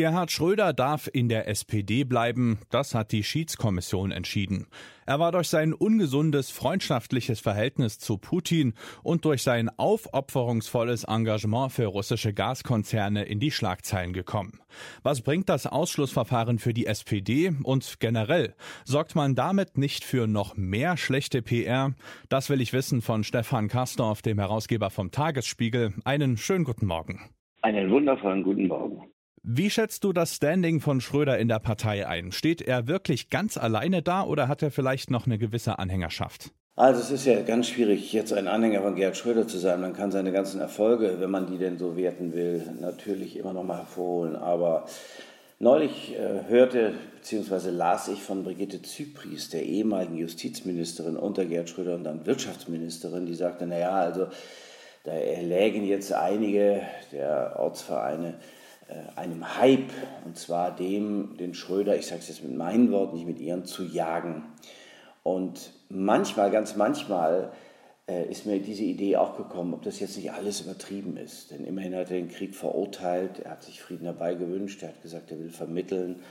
Gerhard Schröder darf in der SPD bleiben, das hat die Schiedskommission entschieden. Er war durch sein ungesundes freundschaftliches Verhältnis zu Putin und durch sein aufopferungsvolles Engagement für russische Gaskonzerne in die Schlagzeilen gekommen. Was bringt das Ausschlussverfahren für die SPD und generell? Sorgt man damit nicht für noch mehr schlechte PR? Das will ich wissen von Stefan Kastorf, dem Herausgeber vom Tagesspiegel. Einen schönen guten Morgen. Einen wundervollen guten Morgen. Wie schätzt du das Standing von Schröder in der Partei ein? Steht er wirklich ganz alleine da oder hat er vielleicht noch eine gewisse Anhängerschaft? Also es ist ja ganz schwierig, jetzt ein Anhänger von Gerhard Schröder zu sein. Man kann seine ganzen Erfolge, wenn man die denn so werten will, natürlich immer noch mal hervorholen. Aber neulich äh, hörte bzw. las ich von Brigitte Zypries, der ehemaligen Justizministerin unter Gerhard Schröder und dann Wirtschaftsministerin, die sagte, naja, also da erlägen jetzt einige der Ortsvereine einem Hype, und zwar dem, den Schröder, ich sage es jetzt mit meinen Worten, nicht mit ihren, zu jagen. Und manchmal, ganz manchmal, äh, ist mir diese Idee auch gekommen, ob das jetzt nicht alles übertrieben ist. Denn immerhin hat er den Krieg verurteilt, er hat sich Frieden herbei gewünscht, er hat gesagt, er will vermitteln,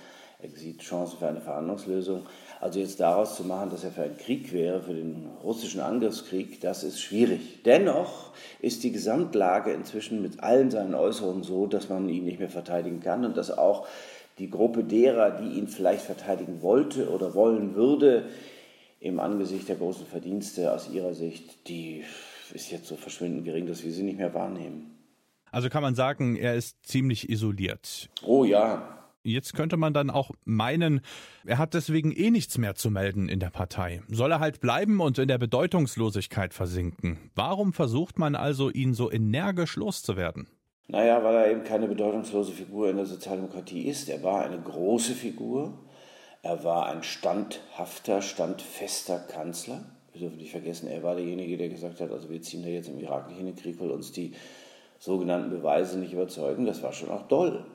er sieht Chancen für eine Verhandlungslösung. Also jetzt daraus zu machen, dass er für einen Krieg wäre, für den russischen Angriffskrieg, das ist schwierig. Dennoch ist die Gesamtlage inzwischen mit allen seinen Äußerungen so, dass man ihn nicht mehr verteidigen kann und dass auch die Gruppe derer, die ihn vielleicht verteidigen wollte oder wollen würde, im Angesicht der großen Verdienste aus ihrer Sicht, die ist jetzt so verschwindend gering, dass wir sie nicht mehr wahrnehmen. Also kann man sagen, er ist ziemlich isoliert. Oh ja, Jetzt könnte man dann auch meinen, er hat deswegen eh nichts mehr zu melden in der Partei. Soll er halt bleiben und in der Bedeutungslosigkeit versinken? Warum versucht man also, ihn so energisch loszuwerden? Naja, weil er eben keine bedeutungslose Figur in der Sozialdemokratie ist. Er war eine große Figur. Er war ein standhafter, standfester Kanzler. Wir dürfen nicht vergessen, er war derjenige, der gesagt hat, also wir ziehen da jetzt im Irak nicht in den Krieg, weil uns die sogenannten Beweise nicht überzeugen. Das war schon auch doll.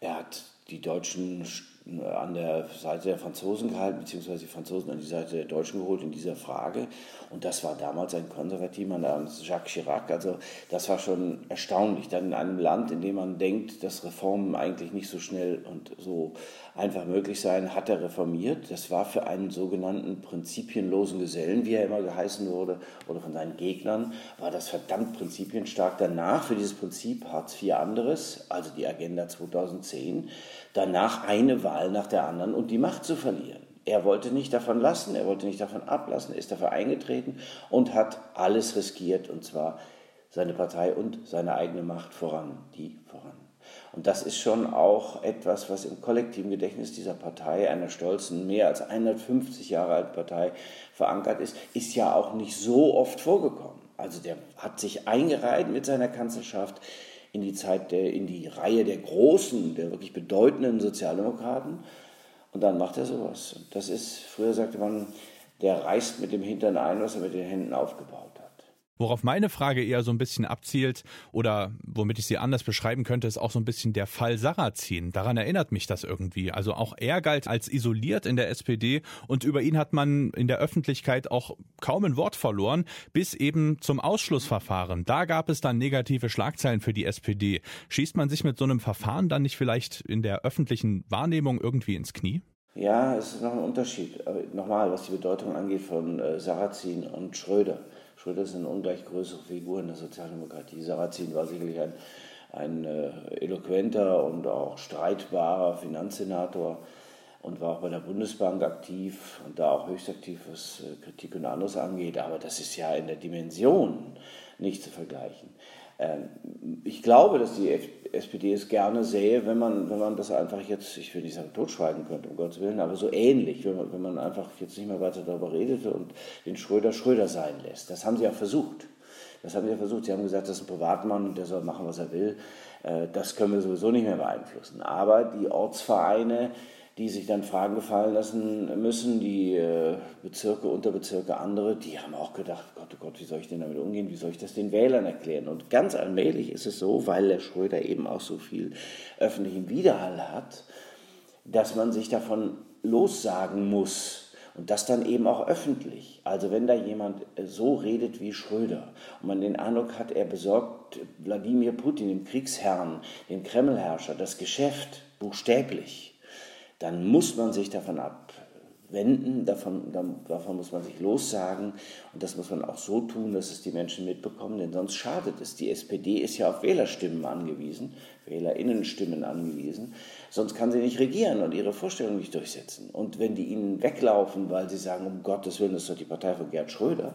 Er hat die Deutschen an der Seite der Franzosen gehalten, beziehungsweise die Franzosen an die Seite der Deutschen geholt in dieser Frage. Und das war damals ein Konservativer namens Jacques Chirac. Also das war schon erstaunlich. Dann in einem Land, in dem man denkt, dass Reformen eigentlich nicht so schnell und so einfach möglich seien, hat er reformiert. Das war für einen sogenannten prinzipienlosen Gesellen, wie er immer geheißen wurde, oder von seinen Gegnern, war das verdammt prinzipienstark. Danach für dieses Prinzip Hartz IV anderes, also die Agenda 2010 danach eine Wahl nach der anderen und die Macht zu verlieren. Er wollte nicht davon lassen, er wollte nicht davon ablassen, ist dafür eingetreten und hat alles riskiert, und zwar seine Partei und seine eigene Macht voran, die voran. Und das ist schon auch etwas, was im kollektiven Gedächtnis dieser Partei, einer stolzen, mehr als 150 Jahre alten Partei, verankert ist, ist ja auch nicht so oft vorgekommen. Also der hat sich eingereiht mit seiner Kanzlerschaft in die Zeit der, in die Reihe der großen, der wirklich bedeutenden Sozialdemokraten. Und dann macht er sowas. Das ist, früher sagte man, der reißt mit dem Hintern ein, was er mit den Händen aufgebaut. Worauf meine Frage eher so ein bisschen abzielt oder womit ich sie anders beschreiben könnte, ist auch so ein bisschen der Fall Sarrazin. Daran erinnert mich das irgendwie. Also auch er galt als isoliert in der SPD und über ihn hat man in der Öffentlichkeit auch kaum ein Wort verloren, bis eben zum Ausschlussverfahren. Da gab es dann negative Schlagzeilen für die SPD. Schießt man sich mit so einem Verfahren dann nicht vielleicht in der öffentlichen Wahrnehmung irgendwie ins Knie? Ja, es ist noch ein Unterschied. Nochmal, was die Bedeutung angeht von äh, Sarrazin und Schröder. Schröder ist eine ungleich größere Figur in der Sozialdemokratie. Sarrazin war sicherlich ein, ein äh, eloquenter und auch streitbarer Finanzsenator und war auch bei der Bundesbank aktiv und da auch höchst aktiv, was äh, Kritik und anderes angeht. Aber das ist ja in der Dimension nicht zu vergleichen. Ähm, ich glaube, dass die SPD es gerne sähe, wenn man, wenn man das einfach jetzt, ich will nicht sagen totschweigen könnte, um Gottes Willen, aber so ähnlich, wenn man, wenn man einfach jetzt nicht mehr weiter darüber redete und den Schröder Schröder sein lässt. Das haben sie auch versucht. Das haben sie ja versucht. Sie haben gesagt, das ist ein Privatmann und der soll machen, was er will. Äh, das können wir sowieso nicht mehr beeinflussen. Aber die Ortsvereine, die sich dann Fragen gefallen lassen müssen, die äh, Bezirke, Unterbezirke, andere, die haben auch gedacht, Gott, oh Gott, wie soll ich denn damit umgehen, wie soll ich das den Wählern erklären? Und ganz allmählich ist es so, weil der Schröder eben auch so viel öffentlichen Widerhall hat, dass man sich davon lossagen muss. Und das dann eben auch öffentlich. Also wenn da jemand äh, so redet wie Schröder und man den Eindruck hat, er besorgt Wladimir Putin, dem Kriegsherrn, dem Kremlherrscher, das Geschäft buchstäblich, dann muss man sich davon ab wenden, davon, davon muss man sich lossagen und das muss man auch so tun, dass es die Menschen mitbekommen, denn sonst schadet es. Die SPD ist ja auf Wählerstimmen angewiesen, Wählerinnenstimmen angewiesen, sonst kann sie nicht regieren und ihre Vorstellungen nicht durchsetzen. Und wenn die ihnen weglaufen, weil sie sagen, um Gottes Willen, das ist doch die Partei von Gerd Schröder,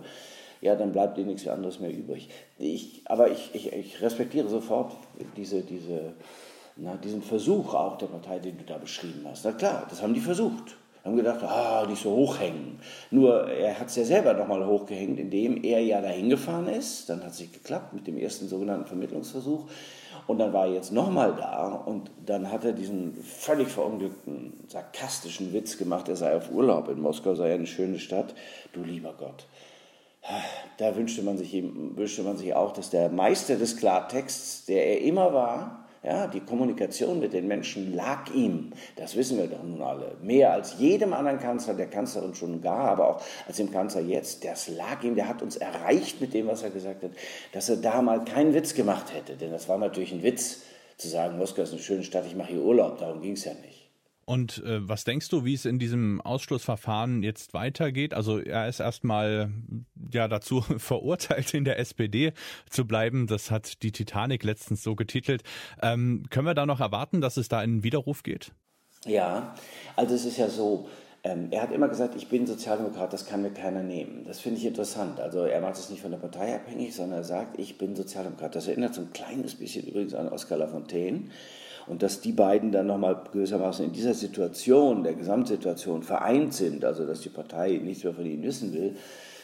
ja, dann bleibt ihnen nichts anderes mehr übrig. Ich, aber ich, ich, ich respektiere sofort diese, diese, na, diesen Versuch auch der Partei, den du da beschrieben hast. Na klar, das haben die versucht haben gedacht, ah, nicht so hochhängen. Nur er hat es ja selber nochmal hochgehängt, indem er ja dahin gefahren ist. Dann hat es geklappt mit dem ersten sogenannten Vermittlungsversuch. Und dann war er jetzt nochmal da und dann hat er diesen völlig verunglückten, sarkastischen Witz gemacht, er sei auf Urlaub in Moskau, sei eine schöne Stadt. Du lieber Gott. Da wünschte man sich, wünschte man sich auch, dass der Meister des Klartexts, der er immer war, ja, die Kommunikation mit den Menschen lag ihm, das wissen wir doch nun alle, mehr als jedem anderen Kanzler, der Kanzlerin schon gar, aber auch als dem Kanzler jetzt, das lag ihm, der hat uns erreicht mit dem, was er gesagt hat, dass er da mal keinen Witz gemacht hätte, denn das war natürlich ein Witz, zu sagen, Moskau ist eine schöne Stadt, ich mache hier Urlaub, darum ging es ja nicht. Und äh, was denkst du, wie es in diesem Ausschlussverfahren jetzt weitergeht? Also er ist erstmal ja dazu verurteilt, in der SPD zu bleiben. Das hat die Titanic letztens so getitelt. Ähm, können wir da noch erwarten, dass es da einen Widerruf geht? Ja, also es ist ja so, ähm, er hat immer gesagt, ich bin Sozialdemokrat, das kann mir keiner nehmen. Das finde ich interessant. Also er macht es nicht von der Partei abhängig, sondern er sagt, ich bin Sozialdemokrat. Das erinnert so ein kleines bisschen übrigens an Oskar Lafontaine. Und dass die beiden dann nochmal gewissermaßen in dieser Situation, der Gesamtsituation vereint sind, also dass die Partei nichts mehr von ihnen wissen will,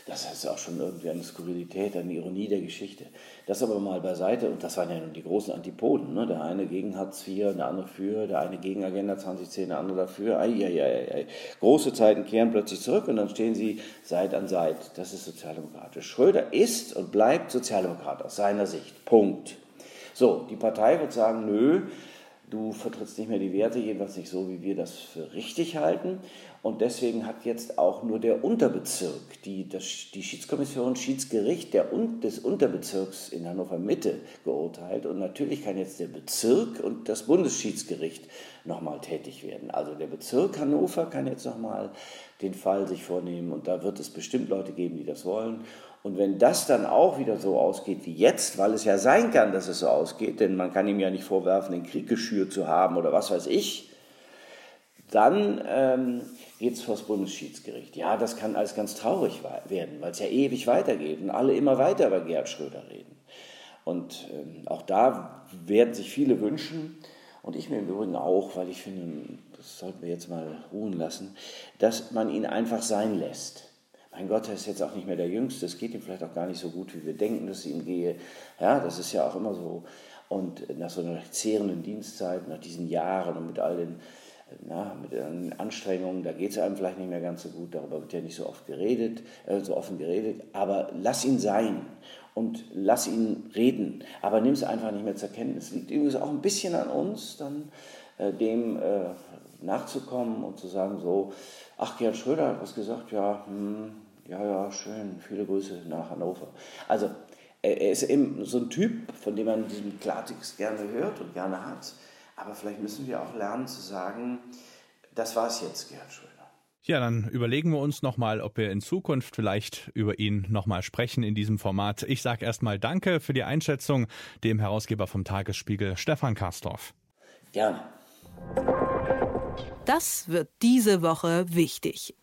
das ist auch schon irgendwie eine Skurrilität, eine Ironie der Geschichte. Das aber mal beiseite, und das waren ja nun die großen Antipoden, ne? der eine gegen Hartz IV, der andere für, der eine gegen Agenda 2010, der andere dafür. Ei, ei, ei, ei. Große Zeiten kehren plötzlich zurück und dann stehen sie Seit an Seit. Das ist sozialdemokratisch. Schröder ist und bleibt Sozialdemokrat aus seiner Sicht. Punkt. So, die Partei wird sagen, nö, Du vertrittst nicht mehr die Werte, jedenfalls nicht so, wie wir das für richtig halten. Und deswegen hat jetzt auch nur der Unterbezirk, die, das, die Schiedskommission, Schiedsgericht der, des Unterbezirks in Hannover Mitte geurteilt. Und natürlich kann jetzt der Bezirk und das Bundesschiedsgericht nochmal tätig werden. Also der Bezirk Hannover kann jetzt nochmal den Fall sich vornehmen. Und da wird es bestimmt Leute geben, die das wollen. Und wenn das dann auch wieder so ausgeht wie jetzt, weil es ja sein kann, dass es so ausgeht, denn man kann ihm ja nicht vorwerfen, den Krieg geschürt zu haben oder was weiß ich, dann ähm, geht es vor das Bundesschiedsgericht. Ja, das kann alles ganz traurig werden, weil es ja ewig weitergeht und alle immer weiter über Gerhard Schröder reden. Und ähm, auch da werden sich viele wünschen, und ich mir im Übrigen auch, weil ich finde, das sollten wir jetzt mal ruhen lassen, dass man ihn einfach sein lässt mein Gott, er ist jetzt auch nicht mehr der Jüngste, es geht ihm vielleicht auch gar nicht so gut, wie wir denken, dass es ihm gehe. Ja, das ist ja auch immer so. Und nach so einer zehrenden Dienstzeit, nach diesen Jahren und mit all den, na, mit Anstrengungen, da geht es einem vielleicht nicht mehr ganz so gut, darüber wird ja nicht so oft geredet, äh, so offen geredet, aber lass ihn sein und lass ihn reden, aber nimm es einfach nicht mehr zur Kenntnis. Liegt übrigens auch ein bisschen an uns, dann äh, dem äh, nachzukommen und zu sagen, so, ach, Gerhard Schröder hat was gesagt, ja, hm, ja, ja, schön, viele Grüße nach Hannover. Also er, ist eben so ein Typ, von dem man diesen Klartext gerne hört und gerne hat. Aber vielleicht müssen wir auch lernen zu sagen, das war es jetzt, Gerhard Schröder. Ja, dann überlegen wir uns nochmal, ob wir in Zukunft vielleicht über ihn nochmal sprechen in diesem Format. Ich sage erstmal Danke für die Einschätzung dem Herausgeber vom Tagesspiegel, Stefan Karstorff. Gerne. Das wird diese Woche wichtig.